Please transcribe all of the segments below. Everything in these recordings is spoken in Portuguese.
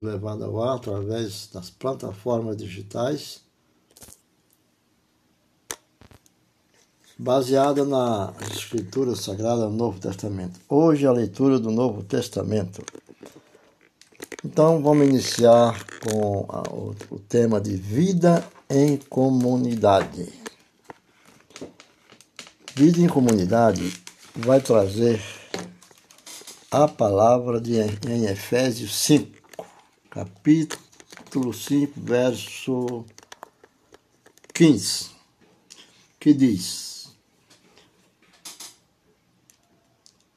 levado ao ar através das plataformas digitais, baseada na Escritura Sagrada do Novo Testamento. Hoje a leitura do Novo Testamento. Então vamos iniciar com o tema de vida em comunidade. Vida em comunidade vai trazer a palavra de, em Efésios 5 capítulo 5, verso 15, que diz: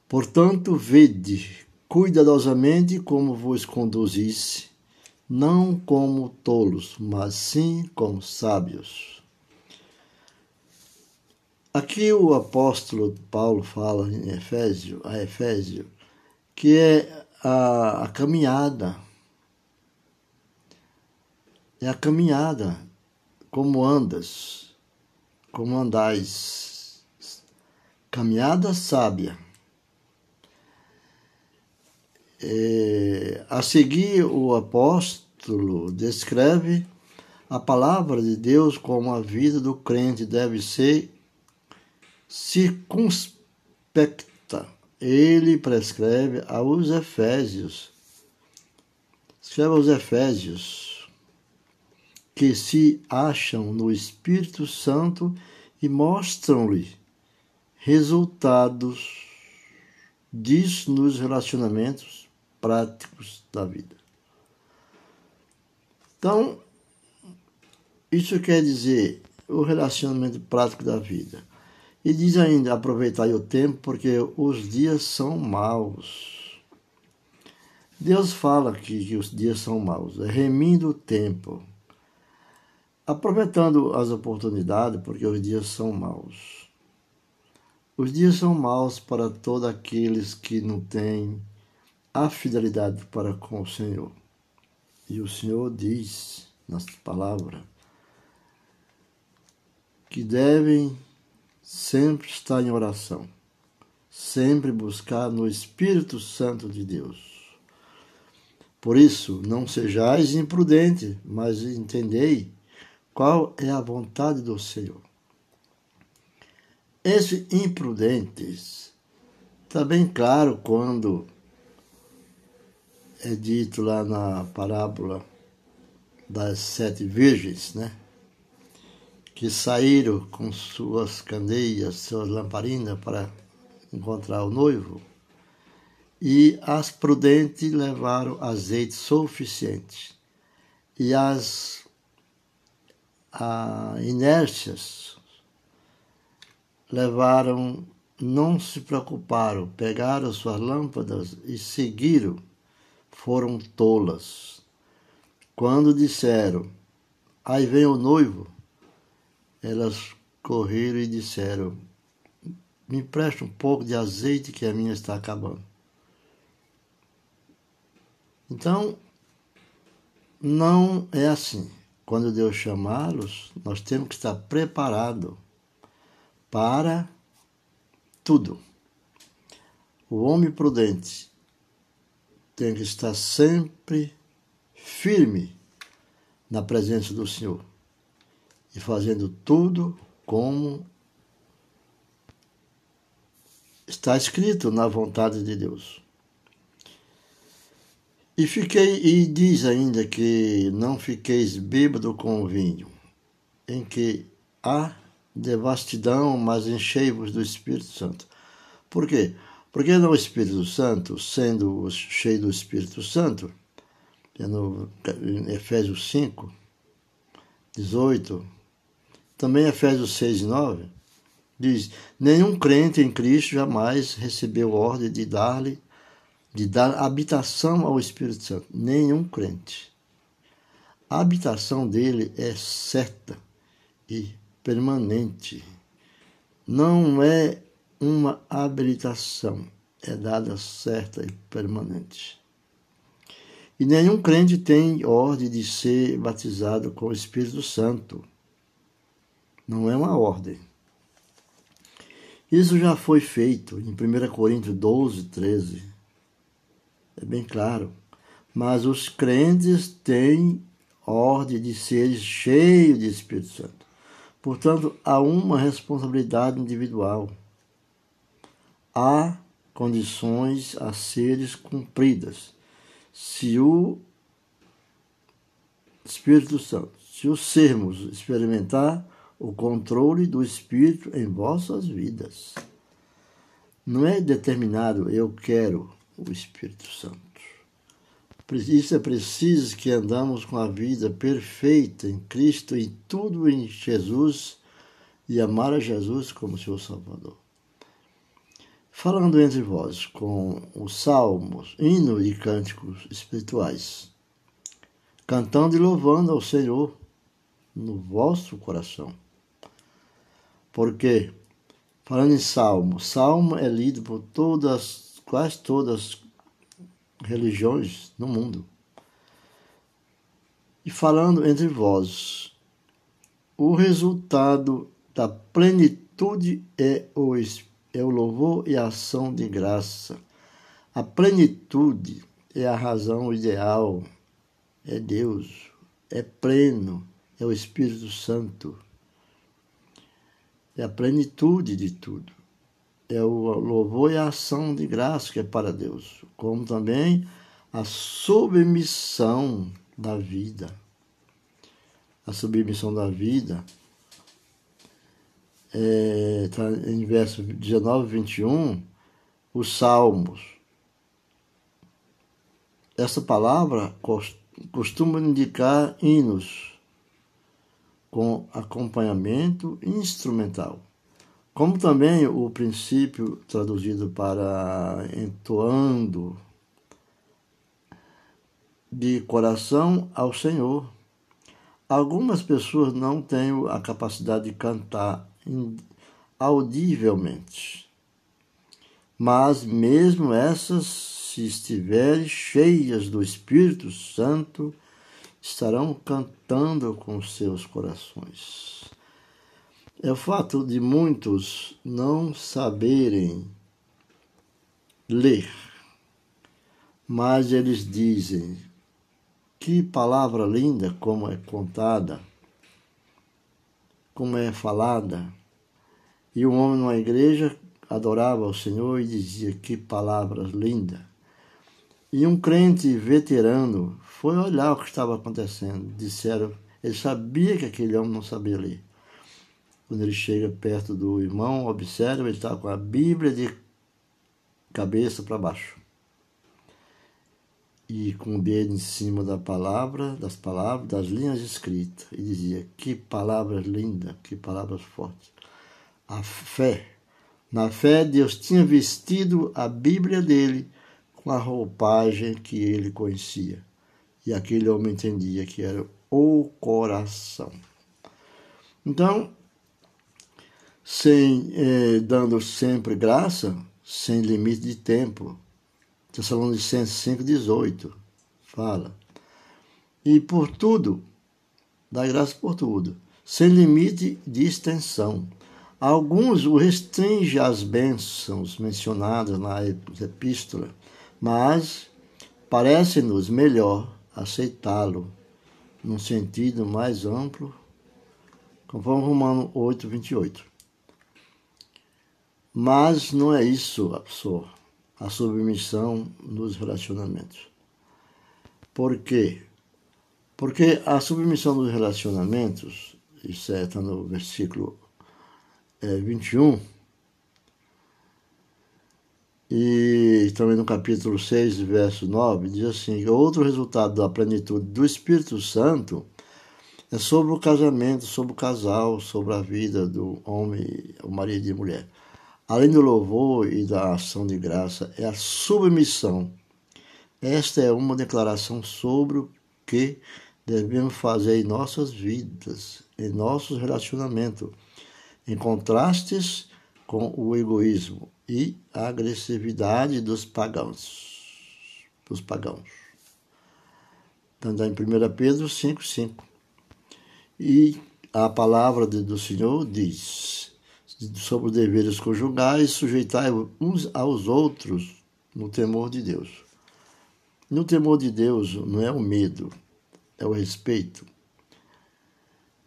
Portanto, vede cuidadosamente como vos conduzisse, não como tolos, mas sim como sábios. Aqui o apóstolo Paulo fala em Efésio, a Efésio, que é a, a caminhada é a caminhada, como andas, como andais. Caminhada sábia. É, a seguir, o apóstolo descreve a palavra de Deus como a vida do crente deve ser circunspecta. Ele prescreve aos Efésios. Escreve aos Efésios que se acham no Espírito Santo e mostram-lhe resultados disso nos relacionamentos práticos da vida. Então, isso quer dizer o relacionamento prático da vida. E diz ainda: aproveitar o tempo, porque os dias são maus. Deus fala que, que os dias são maus, remindo o tempo aproveitando as oportunidades, porque os dias são maus. Os dias são maus para todos aqueles que não têm a fidelidade para com o Senhor. E o Senhor diz nas palavras que devem sempre estar em oração, sempre buscar no Espírito Santo de Deus. Por isso, não sejais imprudentes, mas entendei qual é a vontade do Senhor. Esses imprudentes está bem claro quando é dito lá na parábola das sete virgens, né? Que saíram com suas candeias, suas lamparinas para encontrar o noivo. E as prudentes levaram azeite suficiente. E as a inércias levaram, não se preocuparam, pegaram suas lâmpadas e seguiram, foram tolas. Quando disseram, aí vem o noivo, elas correram e disseram, me empresta um pouco de azeite que a minha está acabando. Então, não é assim. Quando Deus chamá-los, nós temos que estar preparados para tudo. O homem prudente tem que estar sempre firme na presença do Senhor e fazendo tudo como está escrito na vontade de Deus. E fiquei e diz ainda que não fiqueis bêbado com o vinho, em que há devastidão, mas enchei-vos do Espírito Santo. Por quê? Porque no Espírito Santo, sendo cheio do Espírito Santo, é no Efésios 5, 18, também Efésios 6 e 9, diz: Nenhum crente em Cristo jamais recebeu ordem de dar-lhe de dar habitação ao Espírito Santo. Nenhum crente. A habitação dele é certa e permanente. Não é uma habilitação, é dada certa e permanente. E nenhum crente tem ordem de ser batizado com o Espírito Santo. Não é uma ordem. Isso já foi feito em 1 Coríntios 12, 13 é bem claro. Mas os crentes têm ordem de ser cheios de Espírito Santo. Portanto, há uma responsabilidade individual. Há condições a serem cumpridas. Se o Espírito Santo, se o sermos experimentar o controle do Espírito em vossas vidas. Não é determinado eu quero o Espírito Santo. Isso é preciso que andamos com a vida perfeita em Cristo e tudo em Jesus e amar a Jesus como seu Salvador. Falando entre vós com os salmos, hinos e cânticos espirituais, cantando e louvando ao Senhor no vosso coração porque, falando em salmo, salmo é lido por todas, quase todas as religiões no mundo. E falando entre vós, o resultado da plenitude é o, é o louvor e a ação de graça. A plenitude é a razão ideal, é Deus, é pleno, é o Espírito Santo é a plenitude de tudo. É o louvor e a ação de graça que é para Deus, como também a submissão da vida. A submissão da vida está é, em verso 19 e 21, os salmos. Essa palavra costuma indicar hinos com acompanhamento instrumental, como também o princípio traduzido para entoando de coração ao Senhor. Algumas pessoas não têm a capacidade de cantar audivelmente, mas mesmo essas, se estiverem cheias do Espírito Santo, estarão cantando com seus corações. É o fato de muitos não saberem ler, mas eles dizem que palavra linda como é contada, como é falada. E um homem numa igreja adorava o Senhor e dizia que palavras lindas. E um crente veterano foi olhar o que estava acontecendo. Disseram, ele sabia que aquele homem não sabia ler. Quando ele chega perto do irmão, observa, ele está com a Bíblia de cabeça para baixo. E com o dedo em cima da palavra, das palavras, das linhas escritas. E dizia, que palavras lindas, que palavras fortes. A fé. Na fé, Deus tinha vestido a Bíblia dele com a roupagem que ele conhecia. E aquele homem entendia que era o coração. Então, sem eh, dando sempre graça, sem limite de tempo. Tessalonicenses 5,18 fala. E por tudo, dá graça por tudo, sem limite de extensão. Alguns o restringem às bênçãos mencionadas na epístola mas parece-nos melhor aceitá-lo num sentido mais amplo, conforme Romano 8, 28. Mas não é isso só, a submissão nos relacionamentos. Por quê? Porque a submissão dos relacionamentos, isso está é, no versículo é, 21, e também no capítulo 6, verso 9, diz assim: outro resultado da plenitude do Espírito Santo é sobre o casamento, sobre o casal, sobre a vida do homem, o marido e mulher. Além do louvor e da ação de graça, é a submissão. Esta é uma declaração sobre o que devemos fazer em nossas vidas, em nossos relacionamentos, em contrastes com o egoísmo e a agressividade dos pagãos. Dos pagãos. Então, em 1 Pedro 5, 5. E a palavra do Senhor diz sobre os deveres conjugais, sujeitai uns aos outros no temor de Deus. No temor de Deus não é o medo, é o respeito.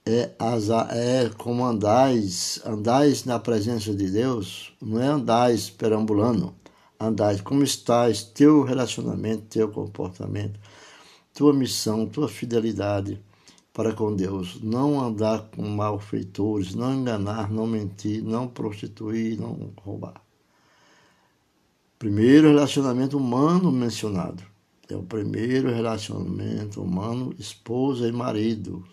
É, as, é como andais, andais na presença de Deus, não é andais perambulando, andais como estás, teu relacionamento, teu comportamento, tua missão, tua fidelidade para com Deus. Não andar com malfeitores, não enganar, não mentir, não prostituir, não roubar. Primeiro relacionamento humano mencionado. É o primeiro relacionamento humano, esposa e marido.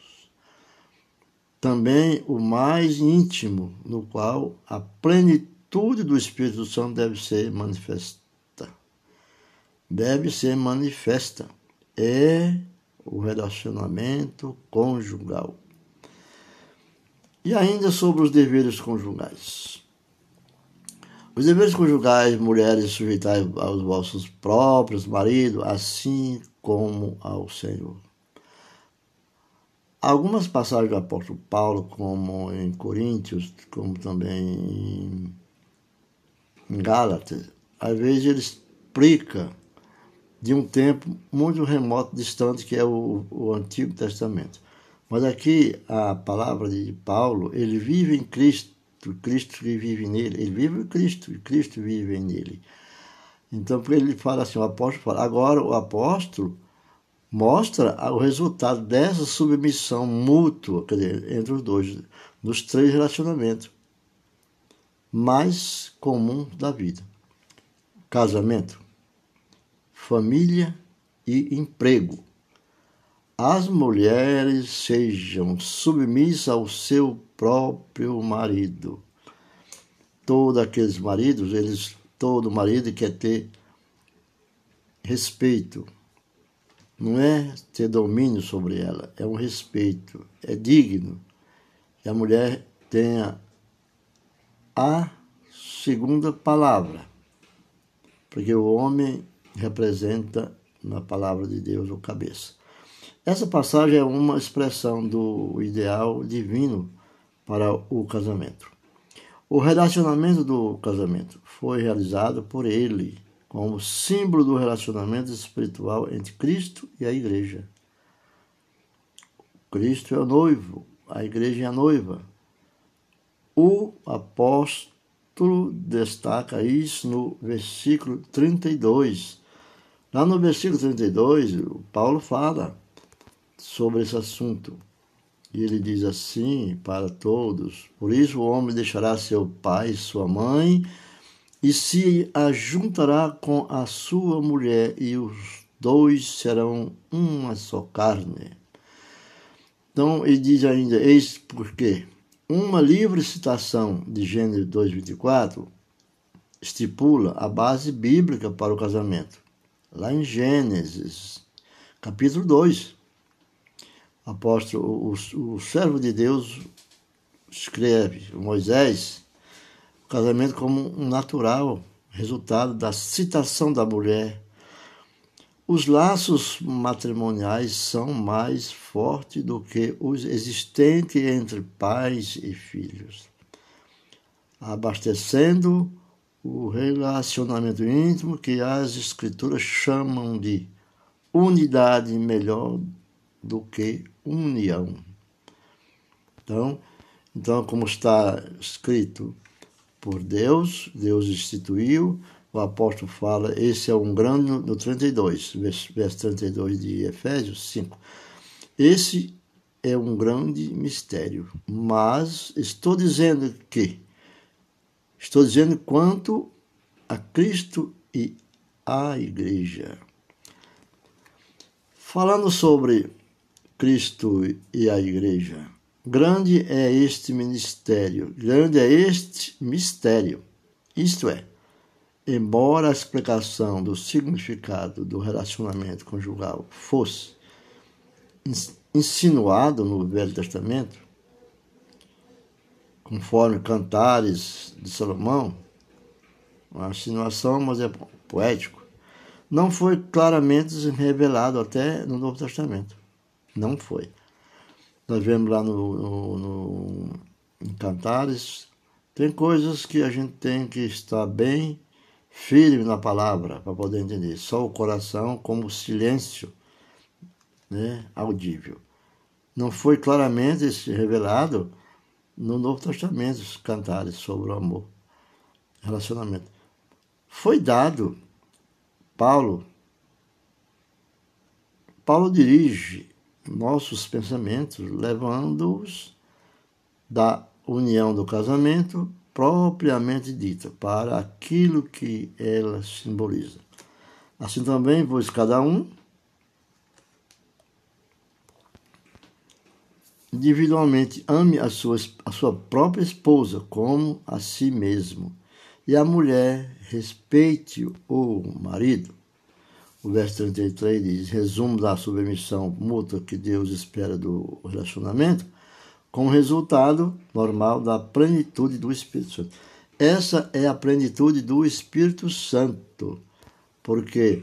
Também o mais íntimo, no qual a plenitude do Espírito Santo deve ser manifesta. Deve ser manifesta. É o relacionamento conjugal. E ainda sobre os deveres conjugais. Os deveres conjugais, mulheres, sujeitai aos vossos próprios maridos, assim como ao Senhor. Algumas passagens do apóstolo Paulo, como em Coríntios, como também em Gálatas, às vezes ele explica de um tempo muito remoto, distante, que é o, o Antigo Testamento. Mas aqui a palavra de Paulo, ele vive em Cristo Cristo vive nele, ele vive em Cristo, e Cristo vive nele. Então, ele fala assim, o apóstolo fala, agora o apóstolo mostra o resultado dessa submissão mútua, quer dizer, entre os dois, nos três relacionamentos mais comuns da vida: casamento, família e emprego. As mulheres sejam submissas ao seu próprio marido. Todos aqueles maridos, eles, todo marido quer ter respeito. Não é ter domínio sobre ela, é um respeito, é digno que a mulher tenha a segunda palavra, porque o homem representa na palavra de Deus o cabeça. Essa passagem é uma expressão do ideal divino para o casamento. O relacionamento do casamento foi realizado por ele como símbolo do relacionamento espiritual entre Cristo e a igreja. Cristo é o noivo, a igreja é a noiva. O apóstolo destaca isso no versículo 32. Lá no versículo 32, Paulo fala sobre esse assunto. E ele diz assim para todos: Por isso o homem deixará seu pai e sua mãe, e se ajuntará com a sua mulher, e os dois serão uma só carne. Então ele diz ainda: Eis porque uma livre citação de Gênesis 2,24 estipula a base bíblica para o casamento. Lá em Gênesis, capítulo 2 apóstolo, o, o servo de Deus escreve, Moisés, o casamento como um natural resultado da citação da mulher. Os laços matrimoniais são mais fortes do que os existentes entre pais e filhos, abastecendo o relacionamento íntimo que as escrituras chamam de unidade melhor do que união. Então, então, como está escrito por Deus, Deus instituiu, o apóstolo fala, esse é um grande, no 32, verso 32 de Efésios 5. Esse é um grande mistério, mas estou dizendo que, estou dizendo quanto a Cristo e a Igreja. Falando sobre Cristo e a Igreja. Grande é este ministério, grande é este mistério. Isto é, embora a explicação do significado do relacionamento conjugal fosse insinuado no Velho Testamento, conforme Cantares de Salomão, uma insinuação, mas é poético, não foi claramente revelado até no Novo Testamento. Não foi. Nós vemos lá no, no, no em Cantares, tem coisas que a gente tem que estar bem firme na palavra para poder entender. Só o coração como silêncio né, audível. Não foi claramente revelado no Novo Testamento os cantares sobre o amor, relacionamento. Foi dado Paulo. Paulo dirige nossos pensamentos, levando-os da união do casamento propriamente dita para aquilo que ela simboliza. Assim também, pois cada um individualmente ame a sua, a sua própria esposa como a si mesmo, e a mulher respeite o marido. O verso 33 diz: resumo da submissão mútua que Deus espera do relacionamento, com resultado normal da plenitude do Espírito Santo. Essa é a plenitude do Espírito Santo, porque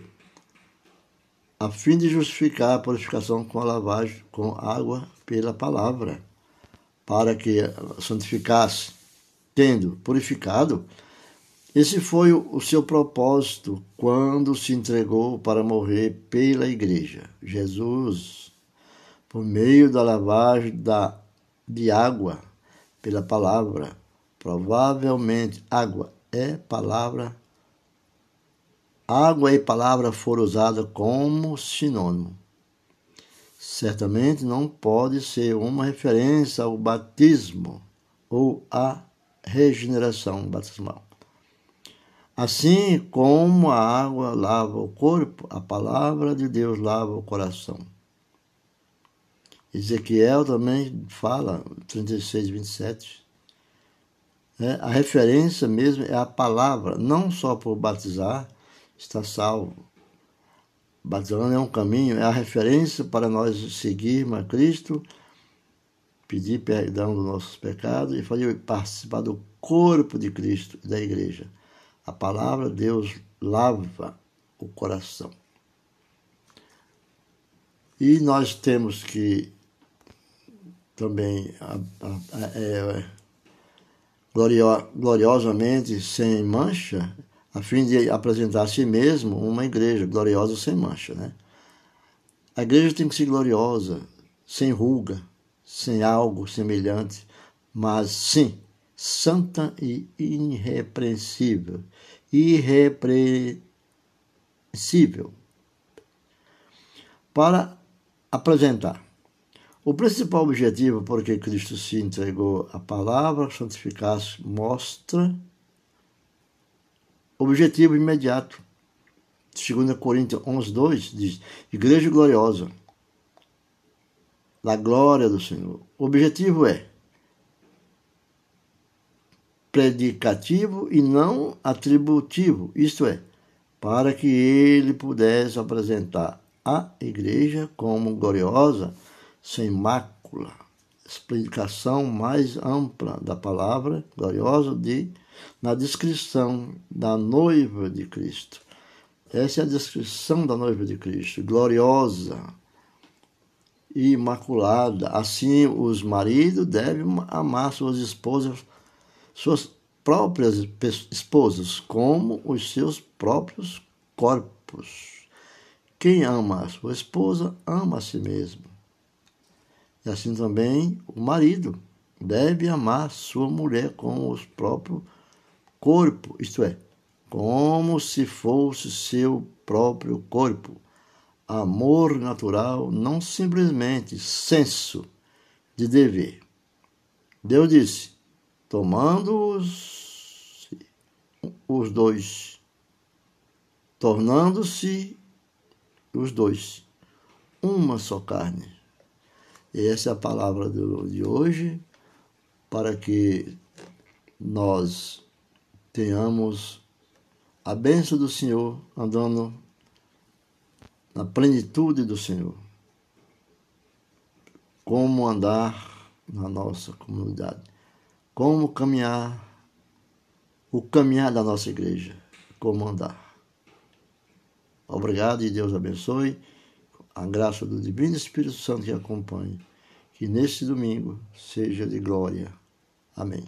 a fim de justificar a purificação com a lavagem com água pela palavra, para que santificasse, tendo purificado, esse foi o seu propósito quando se entregou para morrer pela igreja. Jesus, por meio da lavagem da, de água pela palavra, provavelmente água é palavra. Água e palavra foram usadas como sinônimo. Certamente não pode ser uma referência ao batismo ou à regeneração batismal. Assim como a água lava o corpo, a palavra de Deus lava o coração. Ezequiel também fala, 36, 27. É, a referência mesmo é a palavra, não só por batizar, está salvo. Batizando é um caminho, é a referência para nós seguirmos a Cristo, pedir perdão dos nossos pecados e fazer participar do corpo de Cristo, da igreja. A palavra de Deus lava o coração. E nós temos que também a, a, a, é, glorio, gloriosamente sem mancha, a fim de apresentar a si mesmo uma igreja gloriosa sem mancha. Né? A igreja tem que ser gloriosa, sem ruga, sem algo semelhante, mas sim santa e irrepreensível. Irrepreensível. Para apresentar. O principal objetivo por que Cristo se entregou à palavra santificar-se mostra objetivo imediato. 2 Coríntios 11, 2 diz: Igreja gloriosa, da glória do Senhor. O objetivo é predicativo e não atributivo, isto é, para que ele pudesse apresentar a igreja como gloriosa, sem mácula. Explicação mais ampla da palavra gloriosa de, na descrição da noiva de Cristo. Essa é a descrição da noiva de Cristo, gloriosa, imaculada. Assim, os maridos devem amar suas esposas suas próprias esposas, como os seus próprios corpos. Quem ama a sua esposa, ama a si mesmo. E assim também o marido deve amar sua mulher com o próprio corpo, isto é, como se fosse seu próprio corpo. Amor natural, não simplesmente senso de dever. Deus disse: tomando-os os dois, tornando-se os dois uma só carne. E essa é a palavra de hoje, para que nós tenhamos a bênção do Senhor andando na plenitude do Senhor. Como andar na nossa comunidade como caminhar, o caminhar da nossa igreja, como andar. Obrigado e Deus abençoe. A graça do Divino Espírito Santo que acompanhe. Que neste domingo seja de glória. Amém.